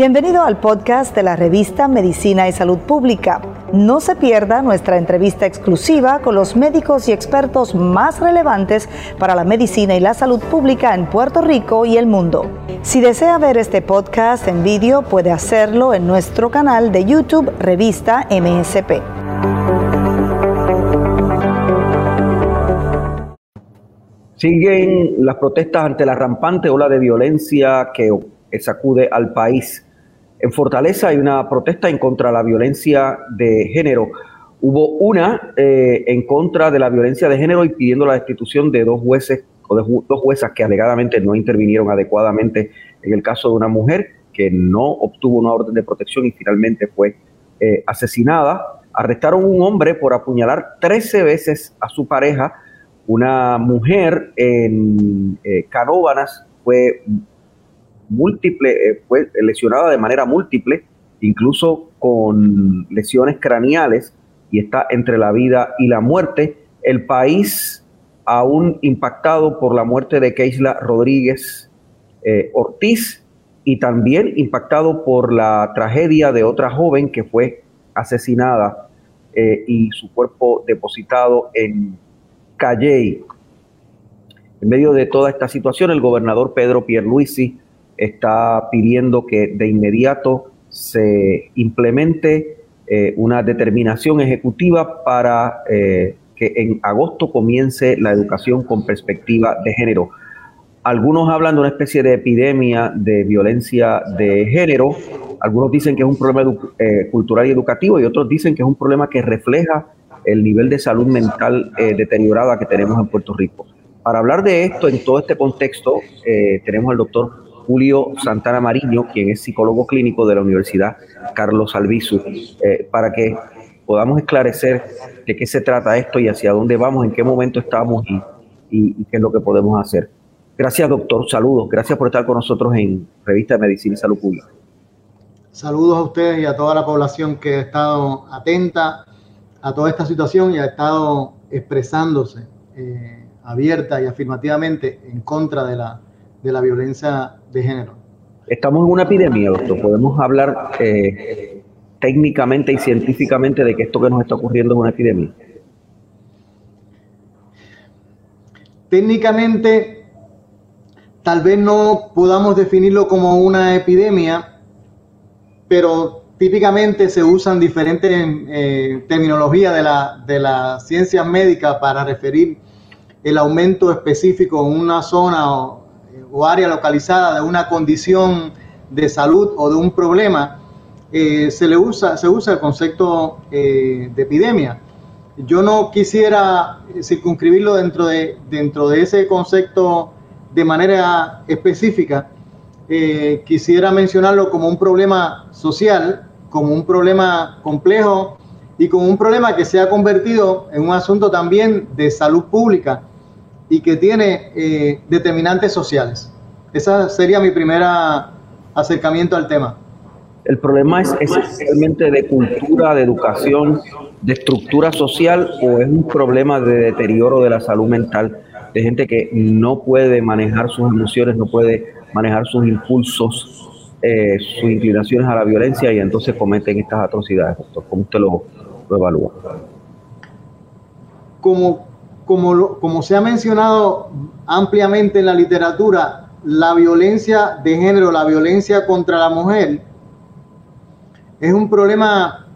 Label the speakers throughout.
Speaker 1: Bienvenido al podcast de la revista Medicina y Salud Pública. No se pierda nuestra entrevista exclusiva con los médicos y expertos más relevantes para la medicina y la salud pública en Puerto Rico y el mundo. Si desea ver este podcast en vídeo, puede hacerlo en nuestro canal de YouTube Revista MSP.
Speaker 2: Siguen las protestas ante la rampante ola de violencia que sacude al país. En Fortaleza hay una protesta en contra de la violencia de género. Hubo una eh, en contra de la violencia de género y pidiendo la destitución de dos jueces o de dos juezas que alegadamente no intervinieron adecuadamente en el caso de una mujer que no obtuvo una orden de protección y finalmente fue eh, asesinada. Arrestaron un hombre por apuñalar 13 veces a su pareja. Una mujer en eh, fue múltiple, eh, fue lesionada de manera múltiple, incluso con lesiones craneales, y está entre la vida y la muerte. El país aún impactado por la muerte de Keisla Rodríguez eh, Ortiz y también impactado por la tragedia de otra joven que fue asesinada eh, y su cuerpo depositado en Calley. En medio de toda esta situación, el gobernador Pedro Pierluisi está pidiendo que de inmediato se implemente eh, una determinación ejecutiva para eh, que en agosto comience la educación con perspectiva de género. Algunos hablan de una especie de epidemia de violencia de género, algunos dicen que es un problema eh, cultural y educativo y otros dicen que es un problema que refleja el nivel de salud mental deteriorada que tenemos en Puerto Rico. Para hablar de esto en todo este contexto, tenemos al doctor Julio Santana Mariño, quien es psicólogo clínico de la Universidad Carlos Albizu, eh, para que podamos esclarecer de qué se trata esto y hacia dónde vamos, en qué momento estamos y, qué es lo que podemos hacer. Gracias, doctor. Saludos. Gracias por estar con nosotros en Revista de Medicina y Salud Pública.
Speaker 3: Saludos a ustedes y a toda la población que ha estado atenta a toda esta situación y ha estado expresándose eh, abierta y afirmativamente en contra de la de la violencia de género.
Speaker 2: Estamos en una epidemia, doctor. Podemos hablar eh, técnicamente y científicamente de que esto que nos está ocurriendo es una epidemia.
Speaker 3: Técnicamente, tal vez no podamos definirlo como una epidemia, pero típicamente se usan diferentes eh, terminologías de, la, de las ciencias médicas para referir el aumento específico en una zona o, o área localizada de una condición de salud o de un problema, eh, se le usa, se usa el concepto eh, de epidemia. Yo no quisiera circunscribirlo dentro de, dentro de ese concepto de manera específica. Eh, quisiera mencionarlo como un problema social, como un problema complejo y como un problema que se ha convertido en un asunto también de salud pública y que tiene eh, determinantes sociales. Ese sería mi primer acercamiento al tema.
Speaker 2: El problema es esencialmente de cultura, de educación, de estructura social o es un problema de deterioro de la salud mental de gente que no puede manejar sus emociones, no puede manejar sus impulsos, eh, sus inclinaciones a la violencia y entonces cometen estas atrocidades, doctor. ¿Cómo usted lo, lo evalúa?
Speaker 3: Como como, se ha mencionado ampliamente en la literatura, la violencia de género, la violencia contra la mujer, es un problema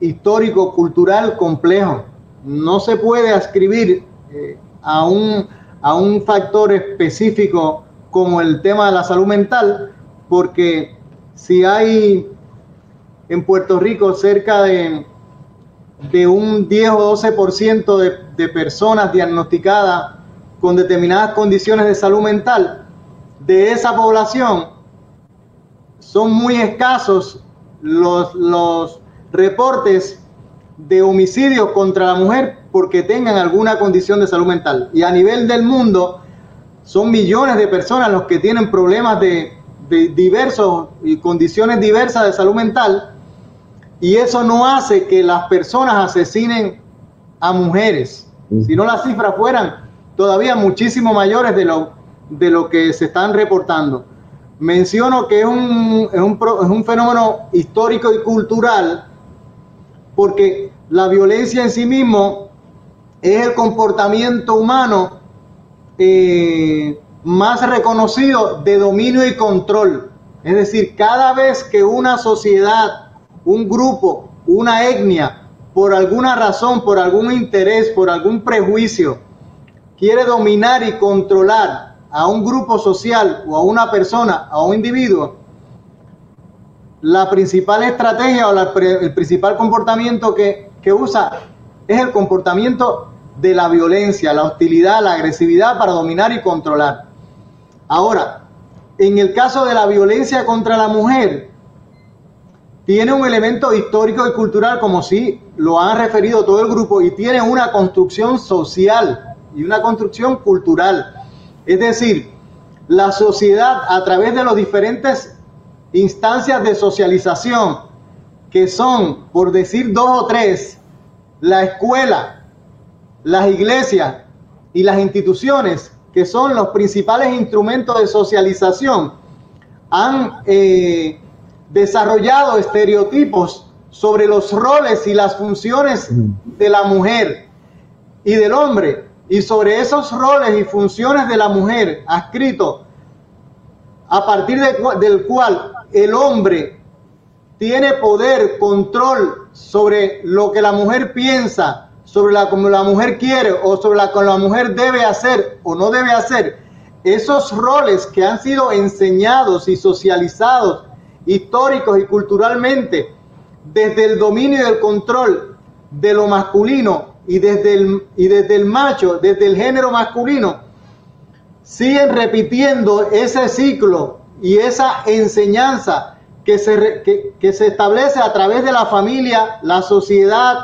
Speaker 3: histórico, cultural complejo. No se puede ascribir eh, a, un, a un factor específico como el tema de la salud mental, porque si hay en Puerto Rico cerca de de un 10 o 12% de, de personas diagnosticadas con determinadas condiciones de salud mental, de esa población son muy escasos los, los reportes de homicidios contra la mujer porque tengan alguna condición de salud mental. Y a nivel del mundo son millones de personas los que tienen problemas de, de diversos y condiciones diversas de salud mental y eso no hace que las personas asesinen a mujeres. Si no, las cifras fueran todavía muchísimo mayores de lo, de lo que se están reportando. menciono que es un, es un, es un fenómeno histórico y cultural porque la violencia en sí mismo es el comportamiento humano eh, más reconocido de dominio y control. Es decir, cada vez que una sociedad, un grupo, una etnia, por alguna razón, por algún interés, por algún prejuicio, quiere dominar y controlar a un grupo social o a una persona, a un individuo, la principal estrategia o el principal comportamiento que, que usa es el comportamiento de la violencia, la hostilidad, la agresividad para dominar y controlar. Ahora, en el caso de la violencia contra la mujer, tiene un elemento histórico y cultural, como si lo han referido todo el grupo, y tiene una construcción social y una construcción cultural. Es decir, la sociedad a través de las diferentes instancias de socialización, que son, por decir dos o tres, la escuela, las iglesias y las instituciones, que son los principales instrumentos de socialización, han eh, desarrollado estereotipos sobre los roles y las funciones de la mujer y del hombre, y sobre esos roles y funciones de la mujer escrito a partir del cual el hombre tiene poder, control sobre lo que la mujer piensa, sobre la como la mujer quiere o sobre la que la mujer debe hacer o no debe hacer, esos roles que han sido enseñados y socializados históricos y culturalmente desde el dominio y el control de lo masculino y desde el, y desde el macho, desde el género masculino, siguen repitiendo ese ciclo y esa enseñanza que se, que se establece a través de la familia, la sociedad,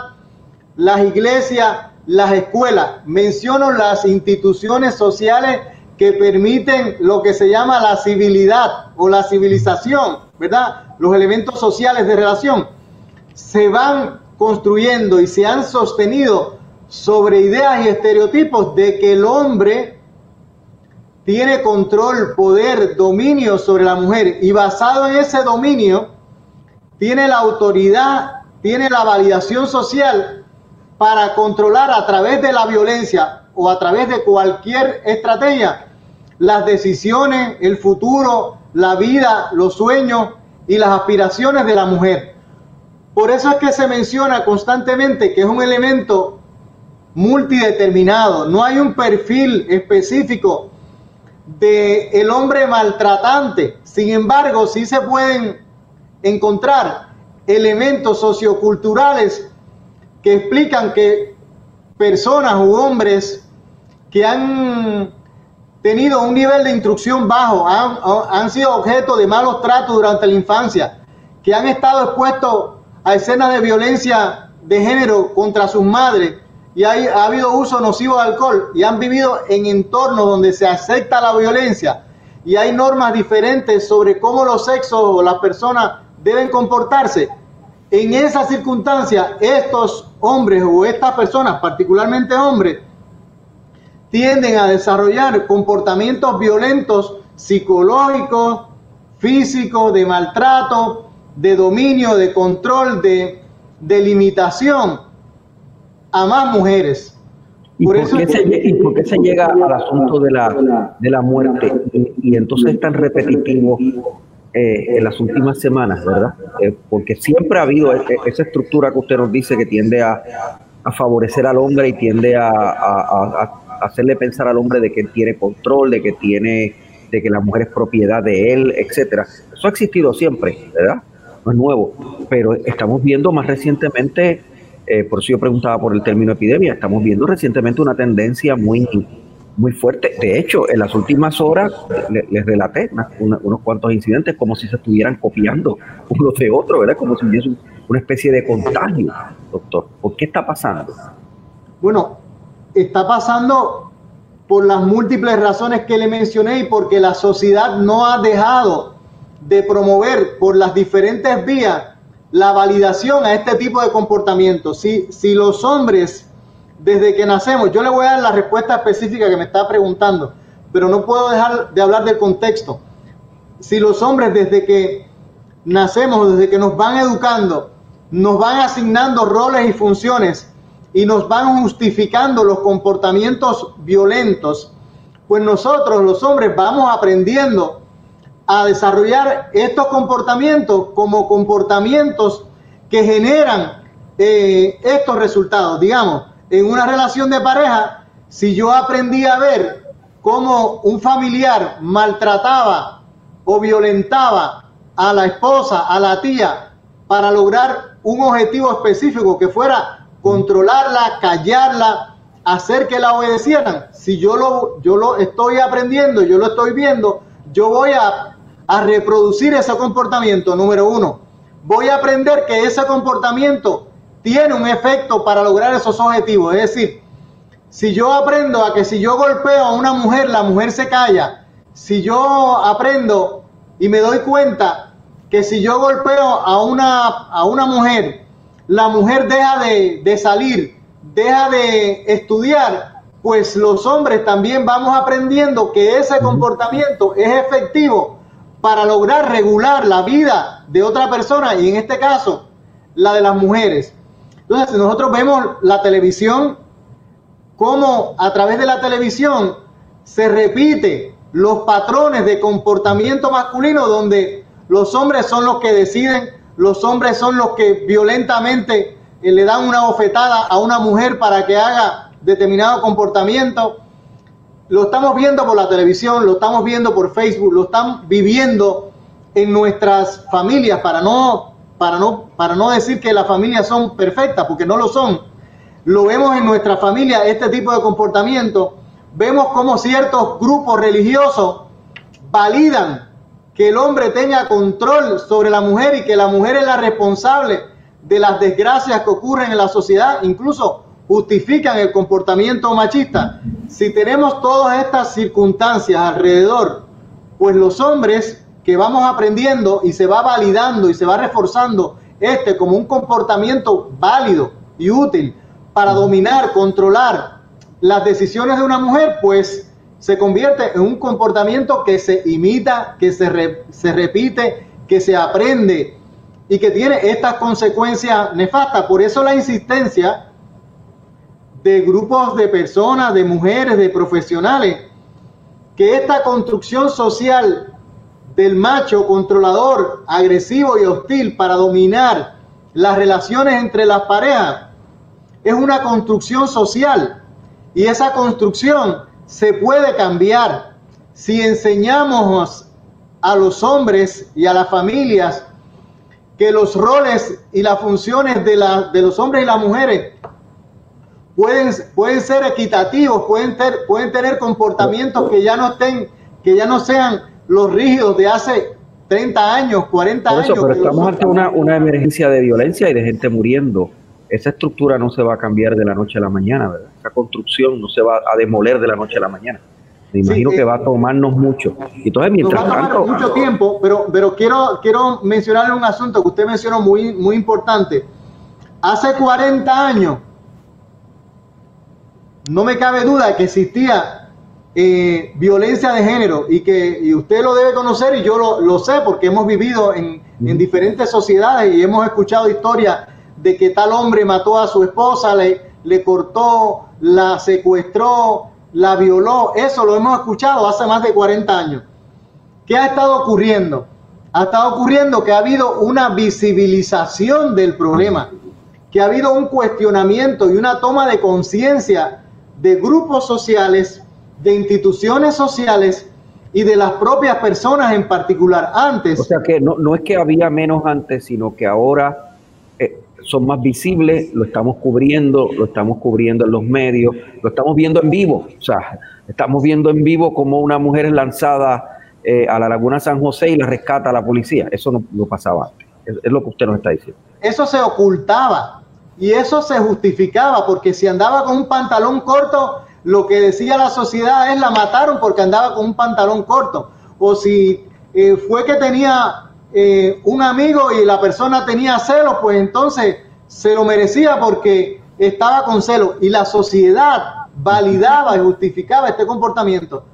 Speaker 3: las iglesias, las escuelas. Menciono las instituciones sociales que permiten lo que se llama la civilidad o la civilización, ¿verdad? Los elementos sociales de relación se van construyendo y se han sostenido sobre ideas y estereotipos de que el hombre tiene control, poder, dominio sobre la mujer y basado en ese dominio tiene la autoridad, tiene la validación social para controlar a través de la violencia o a través de cualquier estrategia las decisiones, el futuro, la vida, los sueños y las aspiraciones de la mujer. Por eso es que se menciona constantemente que es un elemento multideterminado, no hay un perfil específico de el hombre maltratante. Sin embargo, sí se pueden encontrar elementos socioculturales que explican que personas u hombres que han tenido un nivel de instrucción bajo, han, han sido objeto de malos tratos durante la infancia, que han estado expuestos a escenas de violencia de género contra sus madres y hay, ha habido uso nocivo de alcohol y han vivido en entornos donde se acepta la violencia y hay normas diferentes sobre cómo los sexos o las personas deben comportarse. En esa circunstancia, estos hombres o estas personas, particularmente hombres, tienden a desarrollar comportamientos violentos psicológicos, físicos, de maltrato, de dominio, de control, de, de limitación a más mujeres.
Speaker 2: ¿Y por, qué se, llega al asunto de la, de la muerte? Y, y entonces es tan repetitivo eh, en las últimas semanas, ¿verdad? Eh, porque siempre ha habido e, e, esa estructura que usted nos dice que tiende a, favorecer al hombre y tiende a, hacerle pensar al hombre de que tiene control, de que tiene, de que la mujer es propiedad de él, etcétera. Eso ha existido siempre, ¿verdad? No es nuevo, pero estamos viendo más recientemente, eh, por eso yo preguntaba por el término epidemia, estamos viendo recientemente una tendencia muy muy fuerte. De hecho, en las últimas horas les, relaté unos cuantos incidentes como si se estuvieran copiando uno de otro, ¿verdad? Como si hubiese una especie de contagio, doctor. ¿Por qué está pasando?
Speaker 3: Bueno, está pasando por las múltiples razones que le mencioné y porque la sociedad no ha dejado de promover por las diferentes vías la validación a este tipo de comportamiento. Si, si los hombres desde que nacemos. Yo le voy a dar la respuesta específica que me está preguntando, pero no puedo dejar de hablar del contexto. si los hombres desde que nacemos, desde que nos van educando, nos van asignando roles y funciones y nos van justificando los comportamientos violentos, pues nosotros los hombres vamos aprendiendo a desarrollar estos comportamientos como comportamientos que generan eh, estos resultados. Digamos, en una relación de pareja, si yo aprendí a ver cómo un familiar maltrataba o violentaba a la esposa, a la tía, para lograr un objetivo específico que fuera controlarla, callarla, hacer que la obedecieran. Si yo lo, yo lo estoy aprendiendo, yo lo estoy viendo, yo voy a, a reproducir ese comportamiento, número uno. Voy a aprender que ese comportamiento tiene un efecto para lograr esos objetivos. Es decir, si yo aprendo a que si yo golpeo a una mujer, la mujer se calla. Si yo aprendo y me doy cuenta que si yo golpeo a una, a una mujer, la mujer deja de, de salir, deja de estudiar, pues los hombres también vamos aprendiendo que ese comportamiento es efectivo para lograr regular la vida de otra persona y en este caso la de las mujeres. Entonces, nosotros vemos la televisión, cómo a través de la televisión se repite los patrones de comportamiento masculino donde los hombres son los que deciden, los hombres son los que violentamente eh, le dan una bofetada a una mujer para que haga determinado comportamiento. Lo estamos viendo por la televisión, lo estamos viendo por Facebook, lo están viviendo en nuestras familias para no, para no, para no decir que las familias son perfectas, porque no lo son. Lo vemos en nuestra familia, este tipo de comportamiento. Vemos cómo ciertos grupos religiosos validan que el hombre tenga control sobre la mujer y que la mujer es la responsable de las desgracias que ocurren en la sociedad, incluso justifican el comportamiento machista. Si tenemos todas estas circunstancias alrededor, pues los hombres que vamos aprendiendo y se va validando y se va reforzando este como un comportamiento válido y útil para dominar, controlar las decisiones de una mujer, pues se convierte en un comportamiento que se imita, que se, se repite, que se aprende y que tiene estas consecuencias nefastas. Por eso la insistencia de grupos de personas, de mujeres, de profesionales, que esta construcción social del macho controlador, agresivo y hostil para dominar las relaciones entre las parejas es una construcción social y esa construcción se puede cambiar si enseñamos a los hombres y a las familias que los roles y las funciones de, la, de los hombres y las mujeres pueden, pueden ser equitativos, pueden, ter, pueden tener comportamientos que ya no estén, que ya no sean los rígidos de hace 30 años, 40 años.
Speaker 2: Pero estamos ante una, una emergencia de violencia y de gente muriendo esa estructura no se va a cambiar de la noche a la mañana, ¿verdad? Esa construcción no se va a demoler de la noche a la mañana. Me imagino que va a tomarnos mucho. Entonces, mientras
Speaker 3: va a tomar mucho tiempo, pero, pero quiero, quiero mencionarle un asunto que usted mencionó muy, muy importante. Hace 40 años, no me cabe duda que existía eh, violencia de género y que y usted lo debe conocer y yo lo, lo sé porque hemos vivido en, en diferentes sociedades y hemos escuchado historias de que tal hombre mató a su esposa, le, le cortó, la secuestró, la violó. Eso lo hemos escuchado hace más de 40 años. ¿Qué ha estado ocurriendo? Ha estado ocurriendo que ha habido una visibilización del problema, que ha habido un cuestionamiento y una toma de conciencia de grupos sociales, de instituciones sociales y de las propias personas en particular antes.
Speaker 2: O sea que no, no es que había menos antes, sino que ahora eh, son más visibles, lo estamos cubriendo, lo estamos cubriendo en los medios, lo estamos viendo en vivo, o sea, estamos viendo en vivo como una mujer es lanzada eh, a la Laguna San José y la rescata a la policía. Eso no, pasaba antes, es, es, lo que usted nos está diciendo.
Speaker 3: Eso se ocultaba y eso se justificaba porque si andaba con un pantalón corto, lo que decía la sociedad es la mataron porque andaba con un pantalón corto. O si eh, fue que tenía eh, un amigo y la persona tenía celos, pues entonces se lo merecía porque estaba con celos y la sociedad validaba y justificaba este comportamiento.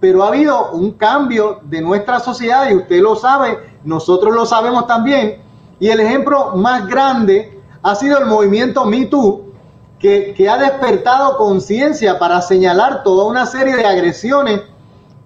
Speaker 3: pero ha habido un cambio de nuestra sociedad y usted lo sabe, nosotros lo sabemos también. Y el ejemplo más grande ha sido el movimiento Me que, que ha despertado conciencia para señalar toda una serie de agresiones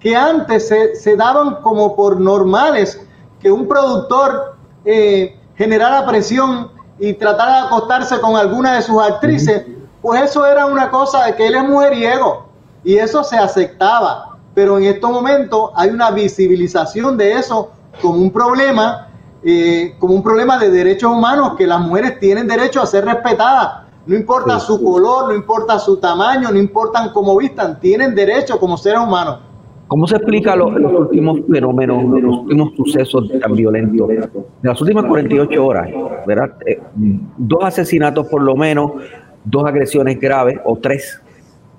Speaker 3: que antes se, daban como por normales, que un productor eh, generara presión y tratara de acostarse con alguna de sus actrices, pues eso era una cosa de que él es mujeriego y eso se aceptaba. Pero en estos momentos hay una visibilización de eso como un problema, eh, como un problema de derechos humanos, que las mujeres tienen derecho a ser respetadas. No importa su color, no importa su tamaño, no importan cómo vistan, tienen derecho como seres humanos.
Speaker 2: ¿Cómo se explica los, últimos fenómenos, los últimos sucesos tan violentos de las últimas 48 horas? ¿verdad? Eh, dos asesinatos por lo menos, dos agresiones graves o tres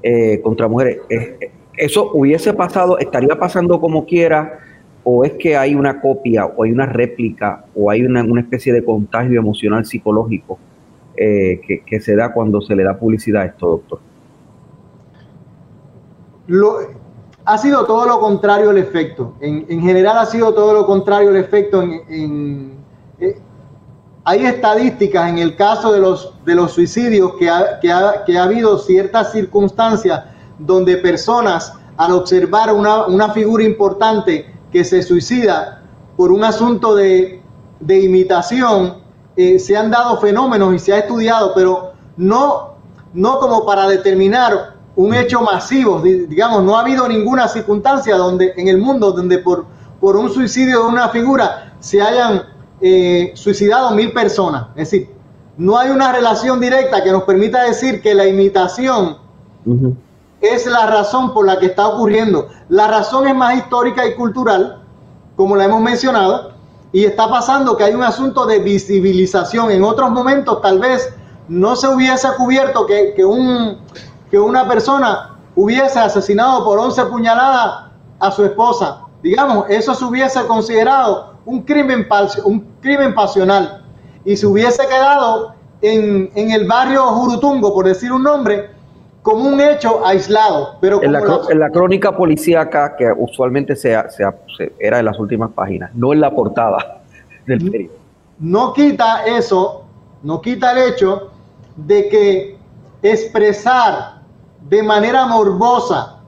Speaker 2: eh, contra mujeres. Eh, ¿Eso hubiese pasado, estaría pasando como quiera? ¿O es que hay una copia o hay una réplica o hay una, especie de contagio emocional psicológico que, que, se da cuando se le da publicidad a esto, doctor?
Speaker 3: Lo, ha sido todo lo contrario el efecto. En, general ha sido todo lo contrario el efecto. En, eh, hay estadísticas en el caso de los, de los suicidios que ha, que, ha, habido ciertas circunstancias donde personas al observar una, figura importante que se suicida por un asunto de, imitación, eh, se han dado fenómenos y se ha estudiado, pero no, no como para determinar un hecho masivo, digamos, no ha habido ninguna circunstancia donde en el mundo donde por, por un suicidio de una figura se hayan eh, suicidado mil personas. Es decir, no hay una relación directa que nos permita decir que la imitación es la razón por la que está ocurriendo. La razón es más histórica y cultural, como la hemos mencionado, y está pasando que hay un asunto de visibilización. En otros momentos tal vez no se hubiese cubierto que, que un que una persona hubiese asesinado por 11 puñaladas a su esposa. Digamos, eso se hubiese considerado un crimen, un crimen pasional y se hubiese quedado en, el barrio Jurutungo, por decir un nombre, como un hecho aislado. Pero
Speaker 2: en, la, crónica policíaca, que usualmente se, era en las últimas páginas, no en la portada del periódico.
Speaker 3: No quita eso, no quita el hecho de que expresar de manera morbosa,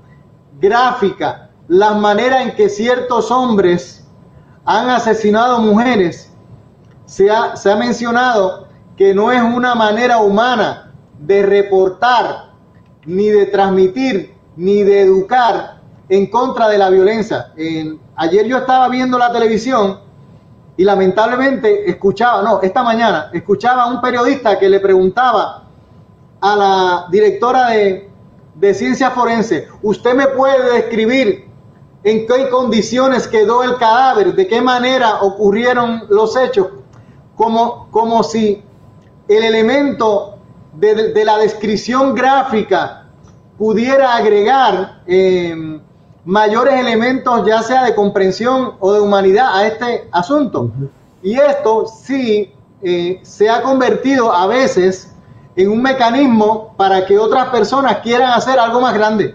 Speaker 3: gráfica, la manera en que ciertos hombres han asesinado mujeres, se ha, se ha mencionado que no es una manera humana de reportar, ni de transmitir, ni de educar en contra de la violencia. ayer yo estaba viendo la televisión y lamentablemente escuchaba, no, esta mañana escuchaba a un periodista que le preguntaba a la directora de, de ciencia forense, ¿usted me puede describir en qué condiciones quedó el cadáver, de qué manera ocurrieron los hechos? Como, como si el elemento de, la descripción gráfica pudiera agregar em, mayores elementos, ya sea de comprensión o de humanidad, a este asunto. Y esto sí eh, se ha convertido a veces en un mecanismo para que otras personas quieran hacer algo más grande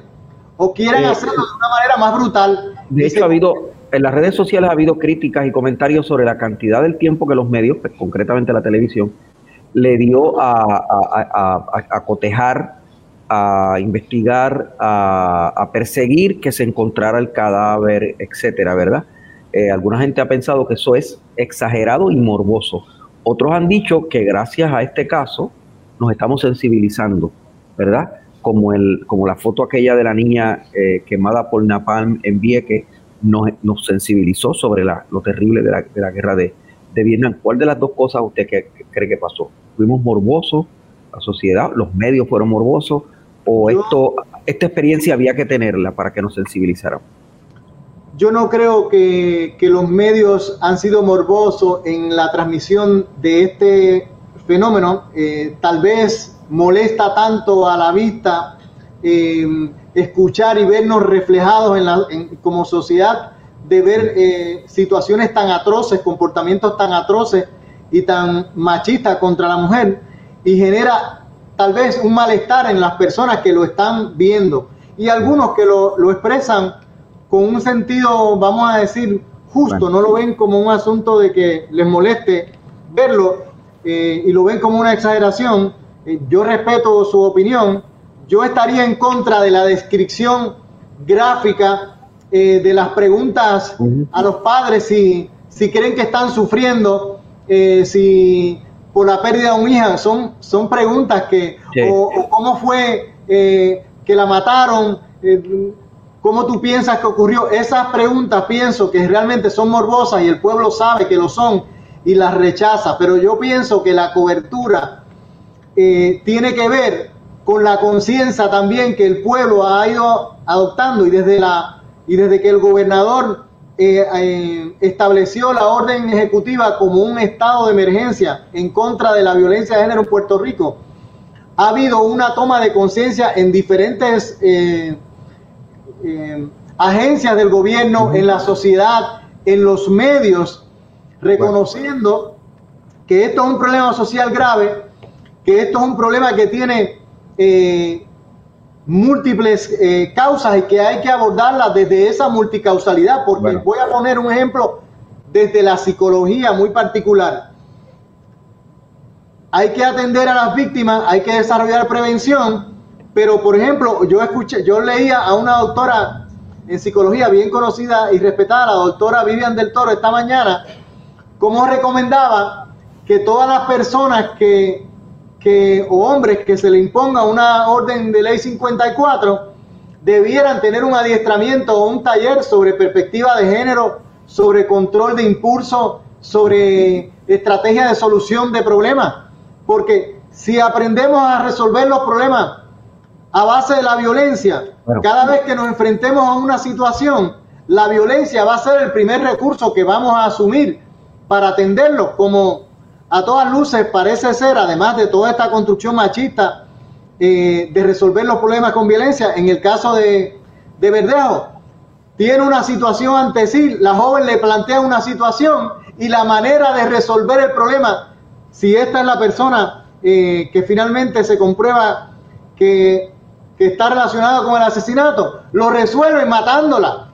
Speaker 3: o quieran hacerlo de una manera más brutal.
Speaker 2: De hecho, ha habido, en las redes sociales ha habido críticas y comentarios sobre la cantidad del tiempo que los medios, pues, concretamente la televisión, le dio a, cotejar, a investigar, a, perseguir que se encontrara el cadáver, etcétera, ¿verdad? Eh, alguna gente ha pensado que eso es exagerado y morboso. Otros han dicho que gracias a este caso, nos estamos sensibilizando, ¿verdad? Como, el, como la foto aquella de la niña eh, quemada por Napalm en Vieques nos, nos sensibilizó sobre la, lo terrible de la, de la guerra de, de, Vietnam. ¿Cuál de las dos cosas usted cree que pasó? ¿Fuimos morbosos, la sociedad, los medios fueron morbosos, o esto, esta experiencia había que tenerla para que nos sensibilizáramos?
Speaker 3: Yo no creo que, que los medios han sido morbosos en la transmisión de este fenómeno eh, tal vez molesta tanto a la vista eh, escuchar y vernos reflejados en la, como sociedad de ver eh, situaciones tan atroces, comportamientos tan atroces y tan machistas contra la mujer y genera tal vez un malestar en las personas que lo están viendo. Y algunos que lo, lo expresan con un sentido, vamos a decir, justo, no lo ven como un asunto de que les moleste verlo eh, y lo ven como una exageración. Eh, yo respeto su opinión. Yo estaría en contra de la descripción gráfica eh, de las preguntas a los padres si, si creen que están sufriendo, si por la pérdida de un hija, son, son preguntas que, o, cómo fue que la mataron, ¿Cómo tú piensas que ocurrió? Esas preguntas pienso que realmente son morbosas y el pueblo sabe que lo son y las rechaza, pero yo pienso que la cobertura eh, tiene que ver con la conciencia también que el pueblo ha ido adoptando y desde, la, y desde que el gobernador eh, eh, estableció la orden ejecutiva como un estado de emergencia en contra de la violencia de género en Puerto Rico, ha habido una toma de conciencia en diferentes eh, agencias del gobierno, en la sociedad, en los medios, reconociendo que esto es un problema social grave, que esto es un problema que tiene eh, múltiples eh, causas y que hay que abordarla desde esa multicausalidad, porque voy a poner un ejemplo desde la psicología muy particular. Hay que atender a las víctimas, hay que desarrollar prevención, pero, por ejemplo, yo escuché, yo leía a una doctora en psicología bien conocida y respetada, la doctora Vivian del Toro, esta mañana, cómo recomendaba que todas las personas que, que, o hombres que se le imponga una orden de ley 54, debieran tener un adiestramiento o un taller sobre perspectiva de género, sobre control de impulso, sobre estrategia de solución de problemas. Porque si aprendemos a resolver los problemas a base de la violencia. Cada vez que nos enfrentemos a una situación, la violencia va a ser el primer recurso que vamos a asumir para atenderlo, como a todas luces parece ser, además de toda esta construcción machista eh, de resolver los problemas con violencia, en el caso de, de Verdejo, tiene una situación ante sí, la joven le plantea una situación y la manera de resolver el problema, si esta es la persona eh, que finalmente se comprueba que que está relacionada con el asesinato, lo resuelven matándola.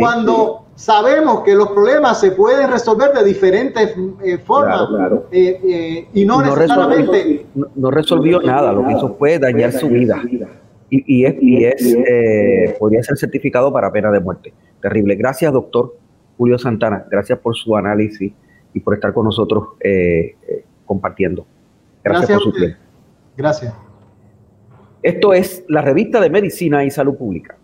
Speaker 3: Cuando sabemos que los problemas se pueden resolver de diferentes eh, formas eh, eh, y no, necesariamente...
Speaker 2: Resolvió, no, resolvió nada, lo que hizo fue dañar su vida. Y, es, y es podría ser certificado para pena de muerte. Terrible. Gracias, doctor Julio Santana. Gracias por su análisis y por estar con nosotros compartiendo. Gracias, por su tiempo.
Speaker 3: Gracias.
Speaker 2: Esto es la revista de Medicina y Salud Pública.